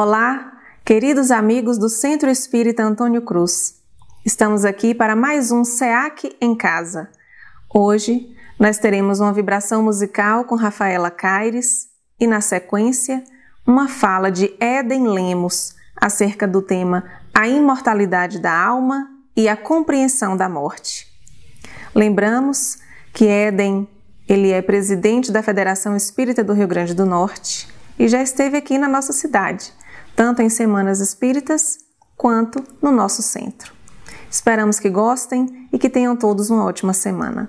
Olá, queridos amigos do Centro Espírita Antônio Cruz. Estamos aqui para mais um SEAC em Casa. Hoje nós teremos uma vibração musical com Rafaela Caires e, na sequência, uma fala de Eden Lemos acerca do tema A imortalidade da alma e a compreensão da morte. Lembramos que Eden ele é presidente da Federação Espírita do Rio Grande do Norte e já esteve aqui na nossa cidade tanto em semanas espíritas quanto no nosso centro. Esperamos que gostem e que tenham todos uma ótima semana.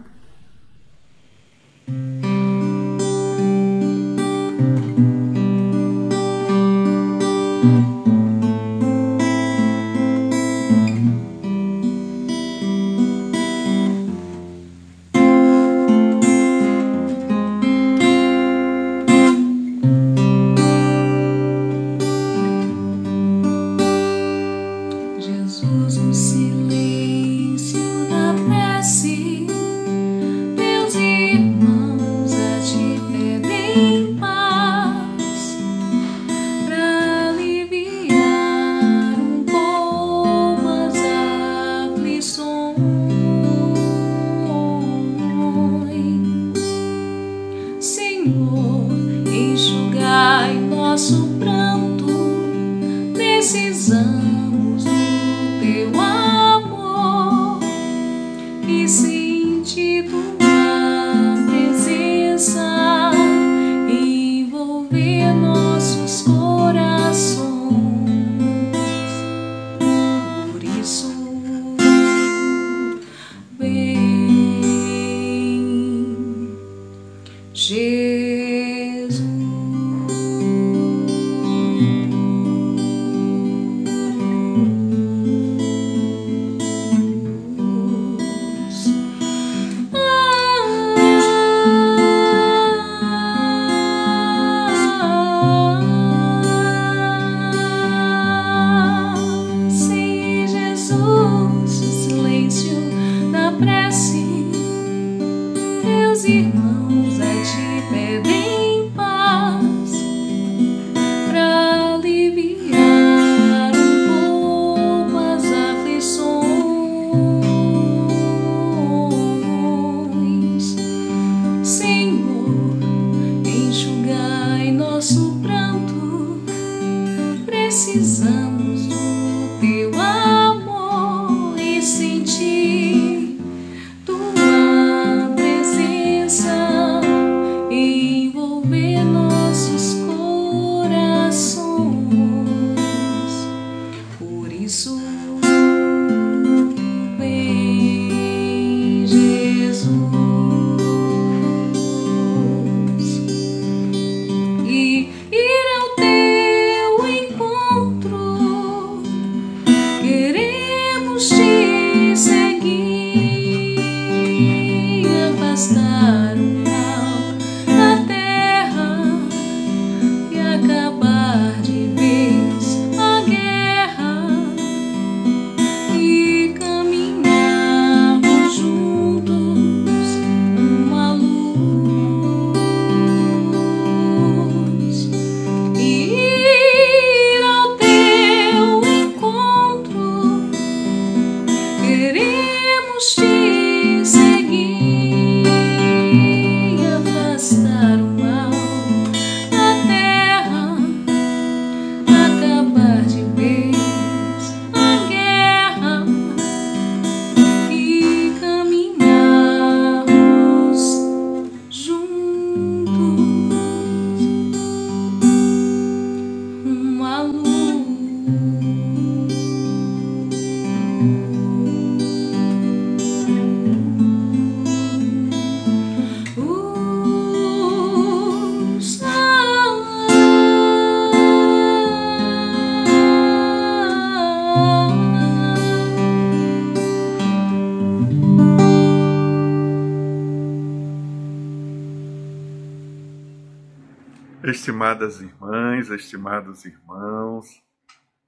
Estimadas irmãs, estimados irmãos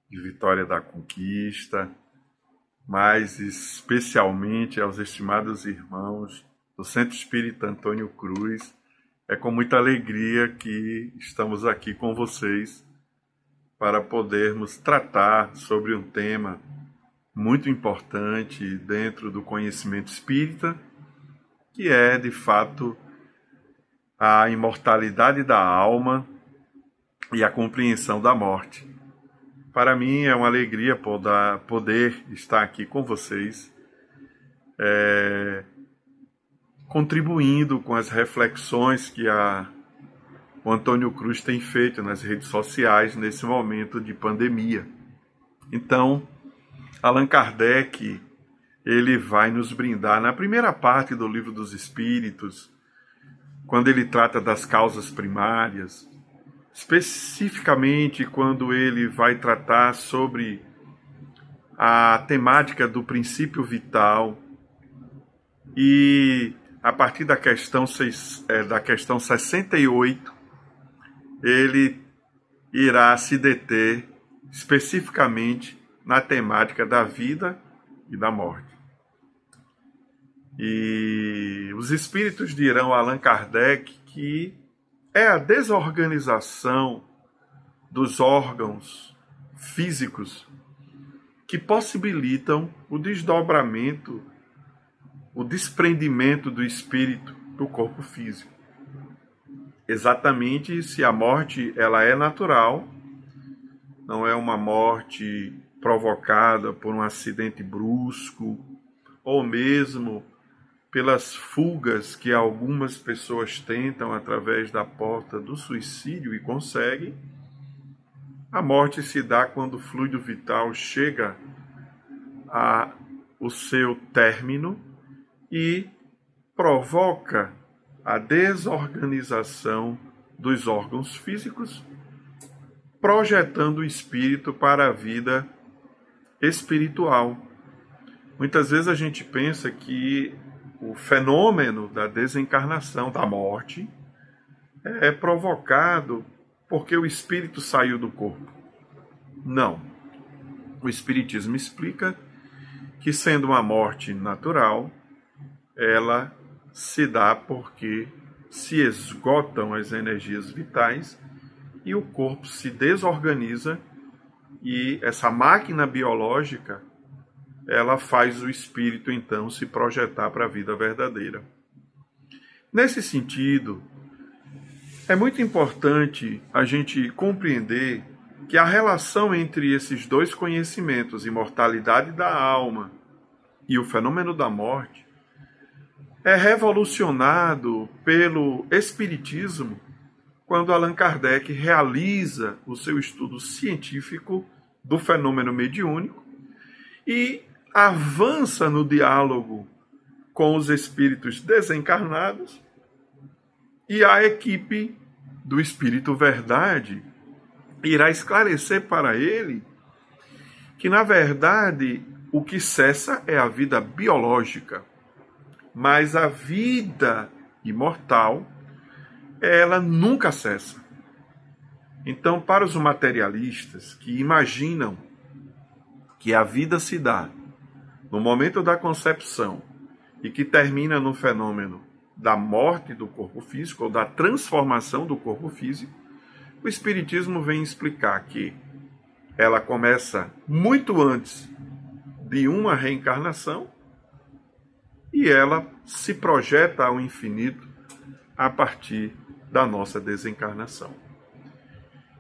de Vitória da Conquista, mas especialmente aos estimados irmãos do Centro Espírita Antônio Cruz, é com muita alegria que estamos aqui com vocês para podermos tratar sobre um tema muito importante dentro do conhecimento espírita, que é, de fato, a imortalidade da alma e a compreensão da morte. Para mim é uma alegria poder estar aqui com vocês, é, contribuindo com as reflexões que a, o Antônio Cruz tem feito nas redes sociais nesse momento de pandemia. Então, Allan Kardec ele vai nos brindar na primeira parte do livro dos Espíritos, quando ele trata das causas primárias, especificamente quando ele vai tratar sobre a temática do princípio vital e a partir da questão, é, da questão 68, ele irá se deter especificamente na temática da vida e da morte. E os espíritos dirão a Allan Kardec que é a desorganização dos órgãos físicos que possibilitam o desdobramento, o desprendimento do espírito do corpo físico. Exatamente se a morte ela é natural, não é uma morte provocada por um acidente brusco ou mesmo pelas fugas que algumas pessoas tentam através da porta do suicídio e conseguem, a morte se dá quando o fluido vital chega a o seu término e provoca a desorganização dos órgãos físicos, projetando o espírito para a vida espiritual. Muitas vezes a gente pensa que o fenômeno da desencarnação, da morte, é provocado porque o espírito saiu do corpo. Não. O Espiritismo explica que, sendo uma morte natural, ela se dá porque se esgotam as energias vitais e o corpo se desorganiza e essa máquina biológica ela faz o espírito então se projetar para a vida verdadeira. Nesse sentido, é muito importante a gente compreender que a relação entre esses dois conhecimentos, imortalidade da alma e o fenômeno da morte, é revolucionado pelo Espiritismo quando Allan Kardec realiza o seu estudo científico do fenômeno mediúnico e avança no diálogo com os espíritos desencarnados e a equipe do Espírito Verdade irá esclarecer para ele que, na verdade, o que cessa é a vida biológica, mas a vida imortal, ela nunca cessa. Então, para os materialistas que imaginam que a vida se dá no momento da concepção e que termina no fenômeno da morte do corpo físico ou da transformação do corpo físico, o Espiritismo vem explicar que ela começa muito antes de uma reencarnação e ela se projeta ao infinito a partir da nossa desencarnação.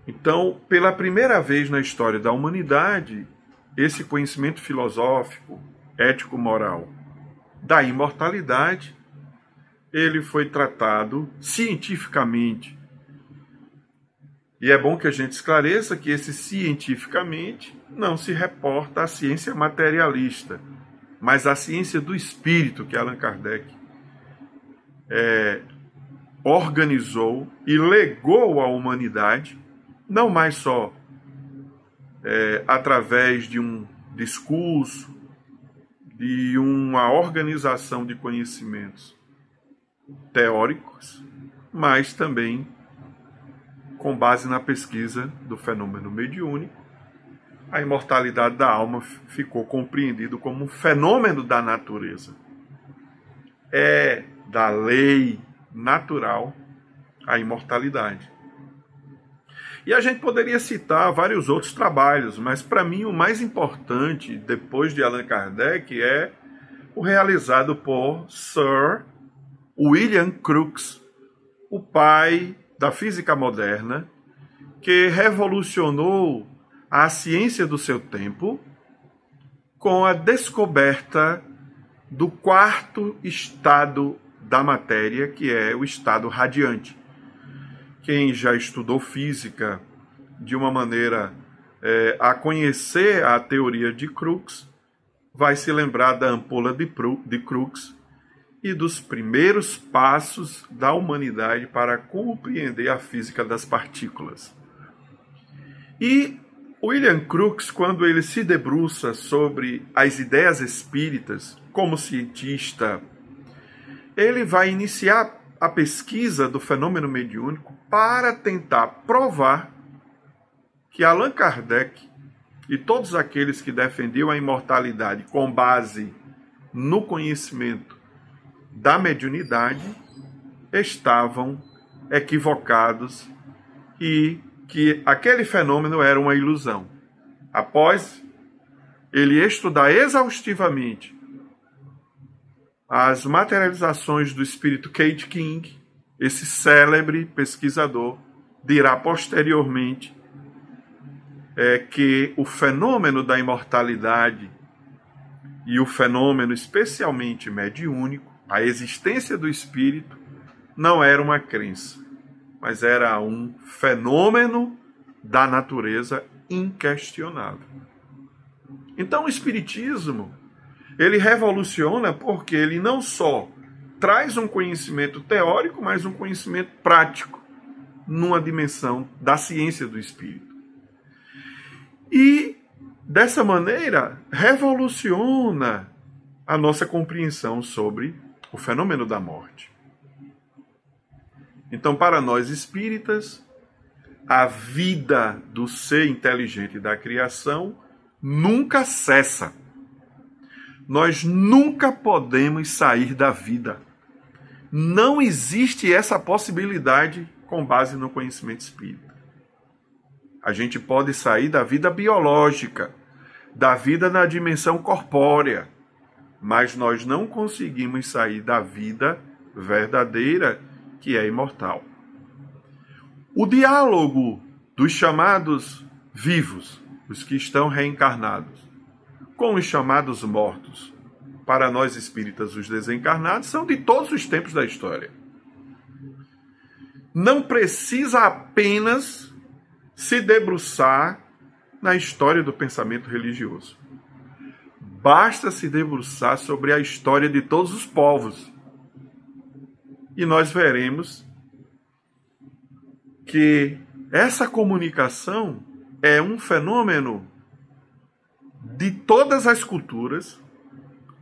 Então, pela primeira vez na história da humanidade, esse conhecimento filosófico, ético-moral da imortalidade, ele foi tratado cientificamente. E é bom que a gente esclareça que esse cientificamente não se reporta à ciência materialista, mas à ciência do espírito que Allan Kardec é, organizou e legou à humanidade, não mais só é, através de um discurso, de uma organização de conhecimentos teóricos, mas também com base na pesquisa do fenômeno mediúnico, a imortalidade da alma ficou compreendido como um fenômeno da natureza. É da lei natural a imortalidade. E a gente poderia citar vários outros trabalhos, mas para mim o mais importante, depois de Allan Kardec, é o realizado por Sir William Crookes, o pai da física moderna, que revolucionou a ciência do seu tempo com a descoberta do quarto estado da matéria, que é o estado radiante. Quem já estudou física de uma maneira é, a conhecer a teoria de Crookes vai se lembrar da ampola de, de Crookes e dos primeiros passos da humanidade para compreender a física das partículas. E William Crookes, quando ele se debruça sobre as ideias espíritas como cientista, ele vai iniciar a pesquisa do fenômeno mediúnico para tentar provar que Allan Kardec e todos aqueles que defendiam a imortalidade com base no conhecimento da mediunidade estavam equivocados e que aquele fenômeno era uma ilusão. Após ele estudar exaustivamente as materializações do espírito Kate King, esse célebre pesquisador dirá posteriormente é, que o fenômeno da imortalidade e o fenômeno especialmente mediúnico, a existência do espírito, não era uma crença, mas era um fenômeno da natureza inquestionável. Então o espiritismo, ele revoluciona porque ele não só traz um conhecimento teórico, mas um conhecimento prático numa dimensão da ciência do espírito. E dessa maneira revoluciona a nossa compreensão sobre o fenômeno da morte. Então, para nós espíritas, a vida do ser inteligente da criação nunca cessa. Nós nunca podemos sair da vida. Não existe essa possibilidade com base no conhecimento espírita. A gente pode sair da vida biológica, da vida na dimensão corpórea, mas nós não conseguimos sair da vida verdadeira que é imortal. O diálogo dos chamados vivos, os que estão reencarnados, com os chamados mortos, para nós espíritas, os desencarnados, são de todos os tempos da história. Não precisa apenas se debruçar na história do pensamento religioso. Basta se debruçar sobre a história de todos os povos e nós veremos que essa comunicação é um fenômeno de todas as culturas,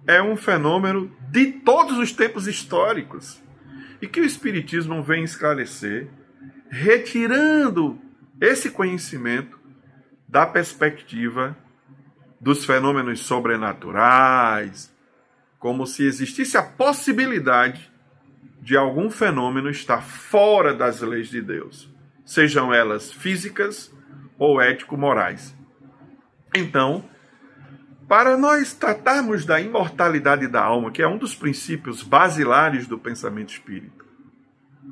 é um fenômeno de todos os tempos históricos e que o Espiritismo vem esclarecer, retirando esse conhecimento da perspectiva dos fenômenos sobrenaturais, como se existisse a possibilidade de algum fenômeno estar fora das leis de Deus, sejam elas físicas ou ético-morais. Então, para nós tratarmos da imortalidade da alma, que é um dos princípios basilares do pensamento espírita,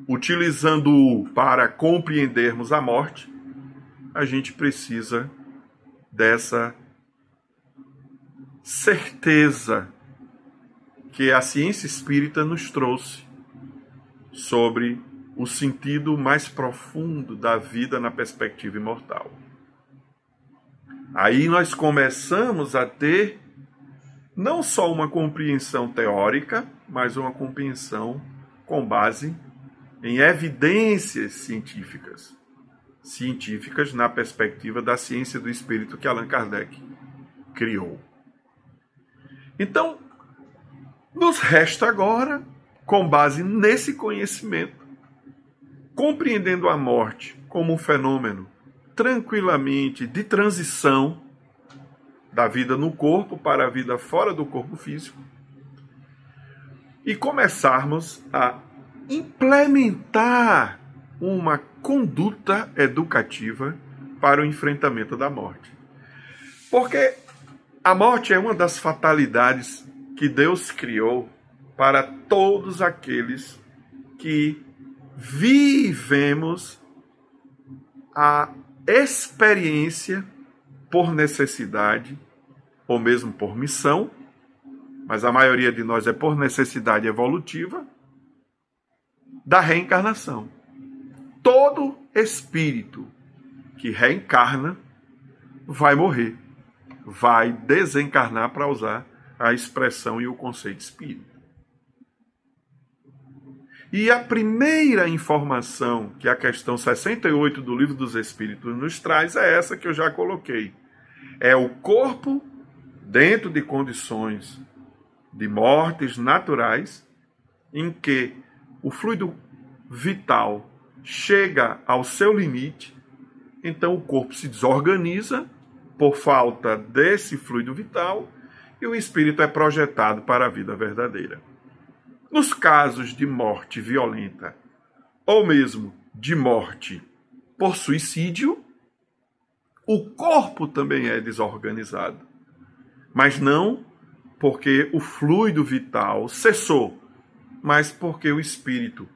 utilizando-o para compreendermos a morte, a gente precisa dessa certeza que a ciência espírita nos trouxe sobre o sentido mais profundo da vida na perspectiva imortal. Aí nós começamos a ter não só uma compreensão teórica, mas uma compreensão com base em evidências científicas. Científicas na perspectiva da ciência do espírito que Allan Kardec criou. Então, nos resta agora com base nesse conhecimento, compreendendo a morte como um fenômeno tranquilamente de transição da vida no corpo para a vida fora do corpo físico, e começarmos a implementar uma conduta educativa para o enfrentamento da morte. Porque a morte é uma das fatalidades que Deus criou para todos aqueles que vivemos a experiência por necessidade ou mesmo por missão, mas a maioria de nós é por necessidade evolutiva, da reencarnação. Todo espírito que reencarna vai morrer, vai desencarnar para usar a expressão e o conceito espírito. E a primeira informação que a questão 68 do Livro dos Espíritos nos traz é essa que eu já coloquei. É o corpo dentro de condições de mortes naturais em que o fluido vital chega ao seu limite, então o corpo se desorganiza por falta desse fluido vital e o espírito é projetado para a vida verdadeira. Nos casos de morte violenta ou mesmo de morte por suicídio, o corpo também é desorganizado, mas não porque o fluido vital cessou, mas porque o espírito,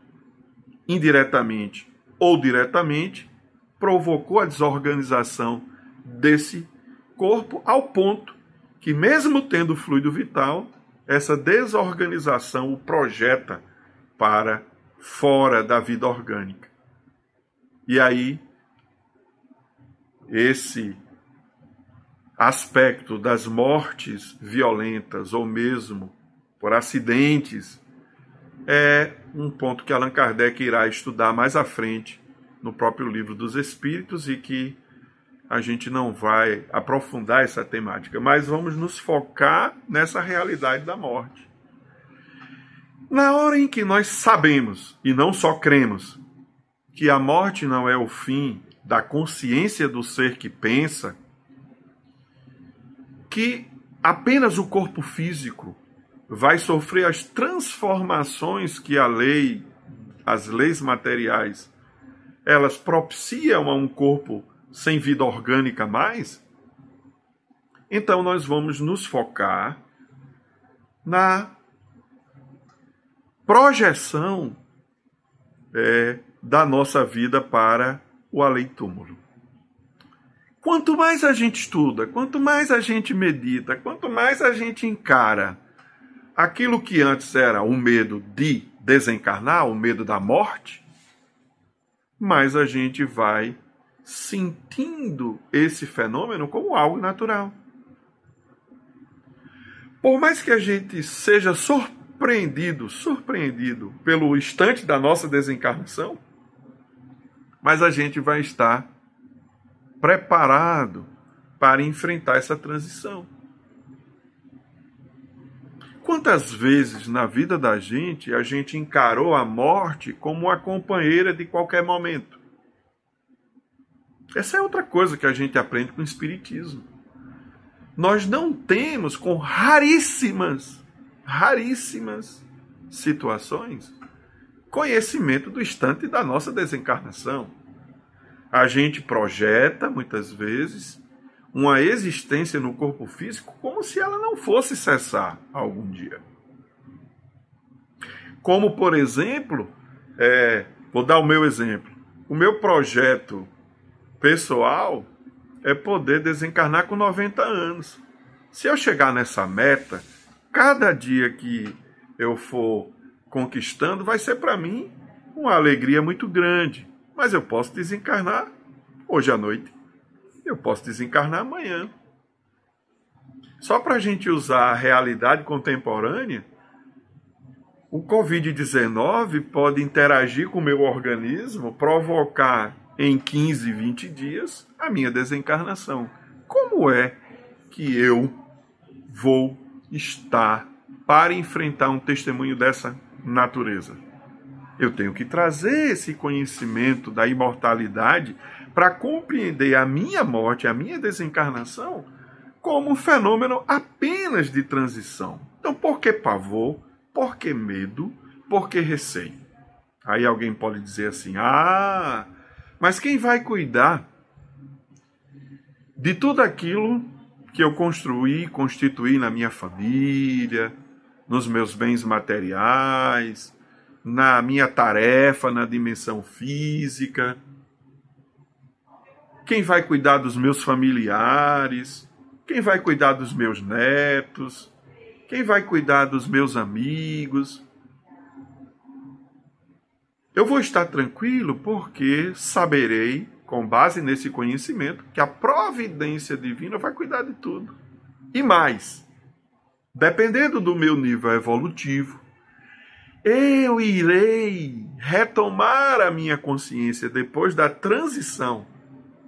indiretamente ou diretamente, provocou a desorganização desse corpo ao ponto que, mesmo tendo fluido vital, essa desorganização o projeta para fora da vida orgânica. E aí, esse aspecto das mortes violentas ou mesmo por acidentes é um ponto que Allan Kardec irá estudar mais à frente no próprio livro dos Espíritos e que a gente não vai aprofundar essa temática, mas vamos nos focar nessa realidade da morte. Na hora em que nós sabemos, e não só cremos, que a morte não é o fim da consciência do ser que pensa, que apenas o corpo físico vai sofrer as transformações que a lei, as leis materiais, elas propiciam a um corpo sem vida orgânica mais? Então nós vamos nos focar na projeção é, da nossa vida para o além-túmulo. Quanto mais a gente estuda, quanto mais a gente medita, quanto mais a gente encara aquilo que antes era o medo de desencarnar, o medo da morte, mais a gente vai sentindo esse fenômeno como algo natural. Por mais que a gente seja surpreendido, surpreendido pelo instante da nossa desencarnação, mas a gente vai estar preparado para enfrentar essa transição. Quantas vezes na vida da gente a gente encarou a morte como a companheira de qualquer momento? Essa é outra coisa que a gente aprende com o Espiritismo. Nós não temos, com raríssimas, raríssimas situações, conhecimento do instante da nossa desencarnação. A gente projeta, muitas vezes, uma existência no corpo físico como se ela não fosse cessar algum dia. Como, por exemplo, é, vou dar o meu exemplo. O meu projeto pessoal é poder desencarnar com 90 anos. Se eu chegar nessa meta, cada dia que eu for conquistando vai ser para mim uma alegria muito grande. Mas eu posso desencarnar hoje à noite. Eu posso desencarnar amanhã. Só para a gente usar a realidade contemporânea, o Covid-19 pode interagir com o meu organismo, provocar em 15, 20 dias a minha desencarnação. Como é que eu vou estar para enfrentar um testemunho dessa natureza? Eu tenho que trazer esse conhecimento da imortalidade para compreender a minha morte, a minha desencarnação, como um fenômeno apenas de transição. Então, por que pavor? Por que medo? Por que receio? Aí alguém pode dizer assim: ah, mas quem vai cuidar de tudo aquilo que eu construí, constituí na minha família, nos meus bens materiais, na minha tarefa, na dimensão física? Quem vai cuidar dos meus familiares? Quem vai cuidar dos meus netos? Quem vai cuidar dos meus amigos? Eu vou estar tranquilo porque saberei, com base nesse conhecimento, que a providência divina vai cuidar de tudo. E mais, dependendo do meu nível evolutivo, eu irei retomar a minha consciência depois da transição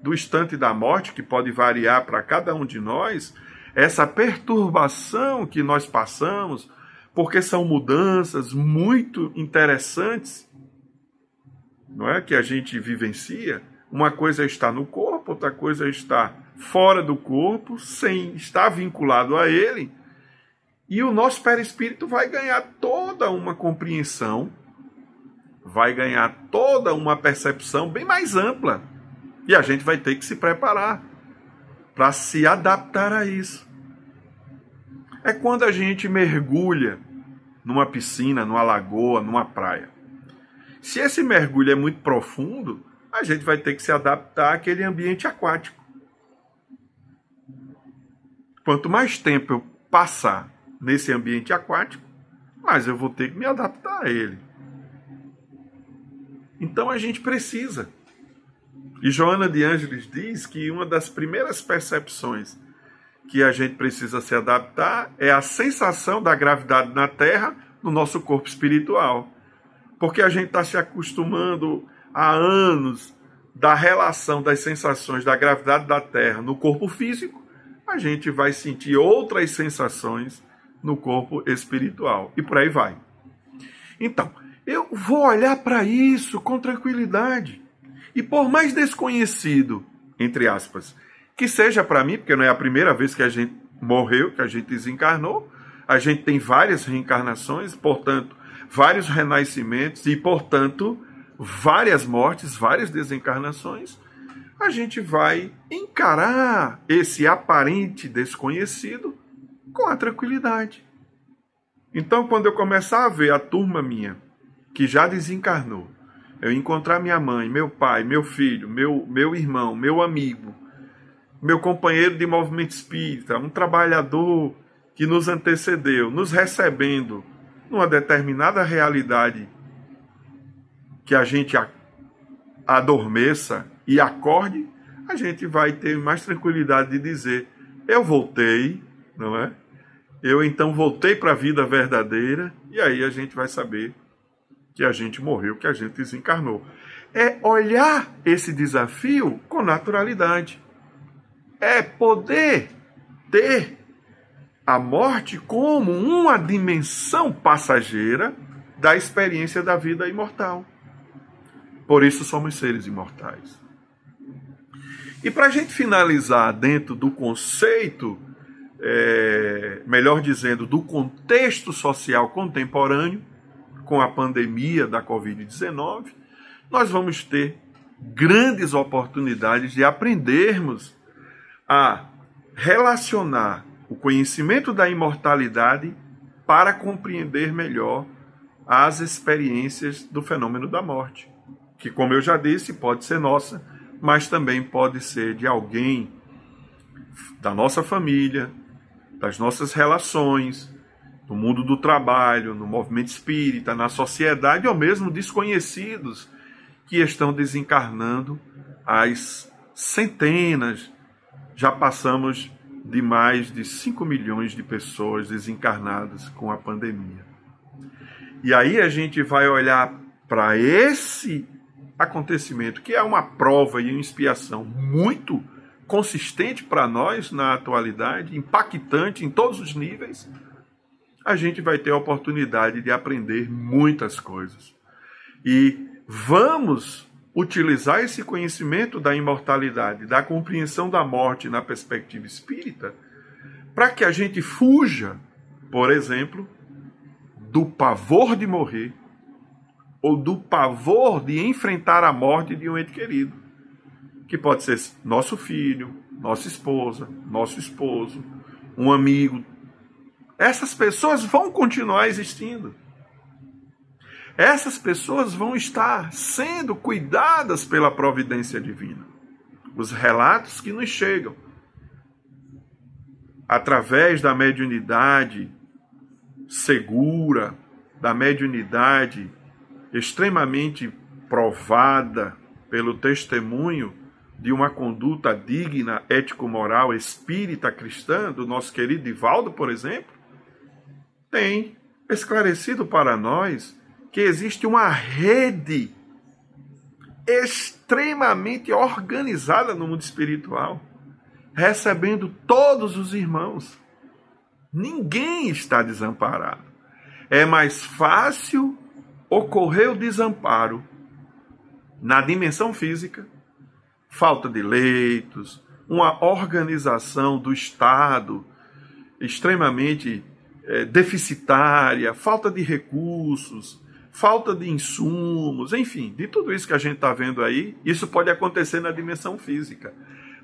do instante da morte, que pode variar para cada um de nós, essa perturbação que nós passamos, porque são mudanças muito interessantes não é que a gente vivencia. Uma coisa é está no corpo, outra coisa é está fora do corpo, sem estar vinculado a ele. E o nosso perispírito vai ganhar toda uma compreensão, vai ganhar toda uma percepção bem mais ampla. E a gente vai ter que se preparar para se adaptar a isso. É quando a gente mergulha numa piscina, numa lagoa, numa praia. Se esse mergulho é muito profundo, a gente vai ter que se adaptar àquele ambiente aquático. Quanto mais tempo eu passar nesse ambiente aquático, mais eu vou ter que me adaptar a ele. Então a gente precisa. E Joana de Ângeles diz que uma das primeiras percepções que a gente precisa se adaptar é a sensação da gravidade na Terra no nosso corpo espiritual porque a gente está se acostumando há anos da relação das sensações da gravidade da Terra no corpo físico, a gente vai sentir outras sensações no corpo espiritual e por aí vai. Então, eu vou olhar para isso com tranquilidade. E por mais desconhecido, entre aspas, que seja para mim, porque não é a primeira vez que a gente morreu, que a gente desencarnou, a gente tem várias reencarnações, portanto, vários renascimentos e, portanto, várias mortes, várias desencarnações, a gente vai encarar esse aparente desconhecido com a tranquilidade. Então, quando eu começar a ver a turma minha que já desencarnou, eu encontrar minha mãe, meu pai, meu filho, meu, meu irmão, meu amigo, meu companheiro de movimento espírita, um trabalhador que nos antecedeu, nos recebendo numa determinada realidade que a gente adormeça e acorde, a gente vai ter mais tranquilidade de dizer: eu voltei, não é? Eu então voltei para a vida verdadeira, e aí a gente vai saber que a gente morreu, que a gente desencarnou. É olhar esse desafio com naturalidade. É poder ter a morte como uma dimensão passageira da experiência da vida imortal. Por isso somos seres imortais. E para a gente finalizar dentro do conceito, é, melhor dizendo, do contexto social contemporâneo, com a pandemia da Covid-19, nós vamos ter grandes oportunidades de aprendermos a relacionar o conhecimento da imortalidade para compreender melhor as experiências do fenômeno da morte, que, como eu já disse, pode ser nossa, mas também pode ser de alguém da nossa família, das nossas relações, no mundo do trabalho, no movimento espírita, na sociedade, ou mesmo desconhecidos que estão desencarnando as centenas. Já passamos de mais de 5 milhões de pessoas desencarnadas com a pandemia. E aí a gente vai olhar para esse acontecimento, que é uma prova e uma expiação muito consistente para nós na atualidade, impactante em todos os níveis, a gente vai ter a oportunidade de aprender muitas coisas. E vamos utilizar esse conhecimento da imortalidade, da compreensão da morte na perspectiva espírita, para que a gente fuja, por exemplo, do pavor de morrer, ou do pavor de enfrentar a morte de um ente querido, que pode ser nosso filho, nossa esposa, nosso esposo, um amigo. Essas pessoas vão continuar existindo. Essas pessoas vão estar sendo cuidadas pela providência divina. Os relatos que nos chegam através da mediunidade segura, da mediunidade extremamente provada pelo testemunho de uma conduta digna, ético-moral, espírita cristã, do nosso querido Divaldo, por exemplo, tem esclarecido para nós que existe uma rede extremamente organizada no mundo espiritual, recebendo todos os irmãos. Ninguém está desamparado. É mais fácil ocorrer o desamparo na dimensão física, falta de leitos, uma organização do Estado extremamente é, deficitária, falta de recursos, falta de insumos, enfim, de tudo isso que a gente está vendo aí, isso pode acontecer na dimensão física.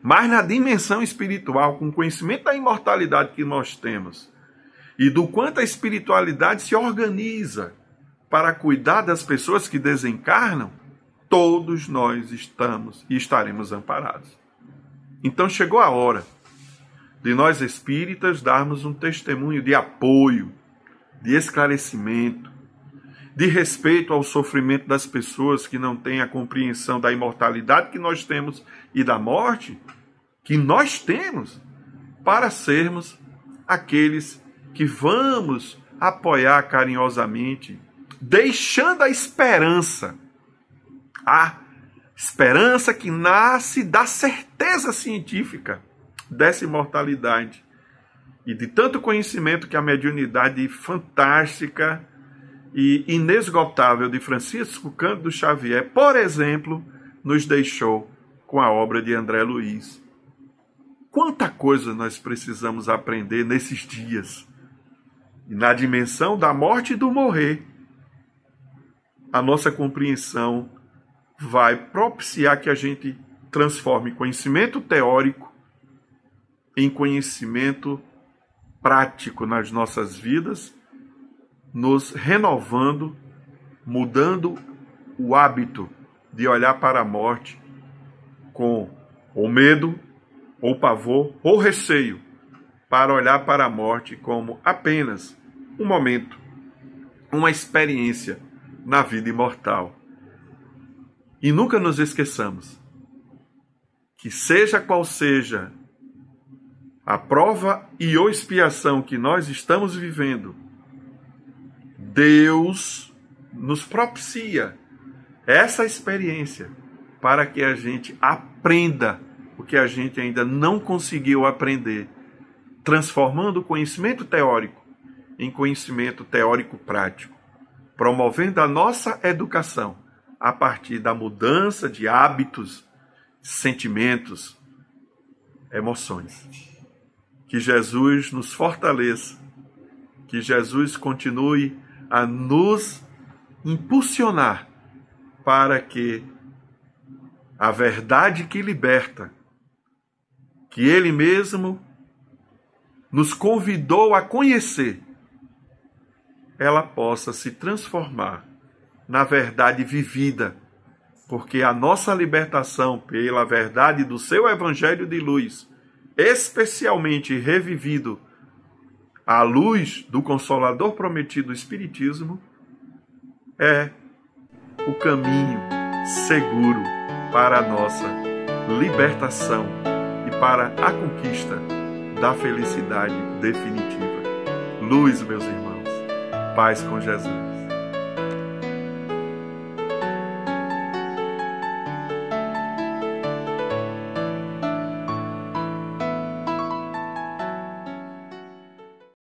Mas na dimensão espiritual, com o conhecimento da imortalidade que nós temos e do quanto a espiritualidade se organiza para cuidar das pessoas que desencarnam, todos nós estamos e estaremos amparados. Então chegou a hora de nós espíritas darmos um testemunho de apoio, de esclarecimento, de respeito ao sofrimento das pessoas que não têm a compreensão da imortalidade que nós temos e da morte que nós temos, para sermos aqueles que vamos apoiar carinhosamente, deixando a esperança, a esperança que nasce da certeza científica dessa imortalidade e de tanto conhecimento que a mediunidade fantástica e inesgotável de Francisco Cândido Xavier, por exemplo, nos deixou com a obra de André Luiz. Quanta coisa nós precisamos aprender nesses dias. E na dimensão da morte e do morrer, a nossa compreensão vai propiciar que a gente transforme conhecimento teórico em conhecimento prático nas nossas vidas nos renovando, mudando o hábito de olhar para a morte com ou medo, ou pavor, ou receio, para olhar para a morte como apenas um momento, uma experiência na vida imortal. E nunca nos esqueçamos que, seja qual seja a prova e ou expiação que nós estamos vivendo, Deus nos propicia essa experiência para que a gente aprenda o que a gente ainda não conseguiu aprender, transformando o conhecimento teórico em conhecimento teórico prático, promovendo a nossa educação a partir da mudança de hábitos, sentimentos, emoções. Que Jesus nos fortaleça, que Jesus continue a nos impulsionar para que a verdade que liberta, que Ele mesmo nos convidou a conhecer, ela possa se transformar na verdade vivida, porque a nossa libertação pela verdade do seu Evangelho de luz, especialmente revivido à luz do Consolador prometido Espiritismo, é o caminho seguro para a nossa libertação e para a conquista da felicidade definitiva. Luz, meus irmãos, paz com Jesus.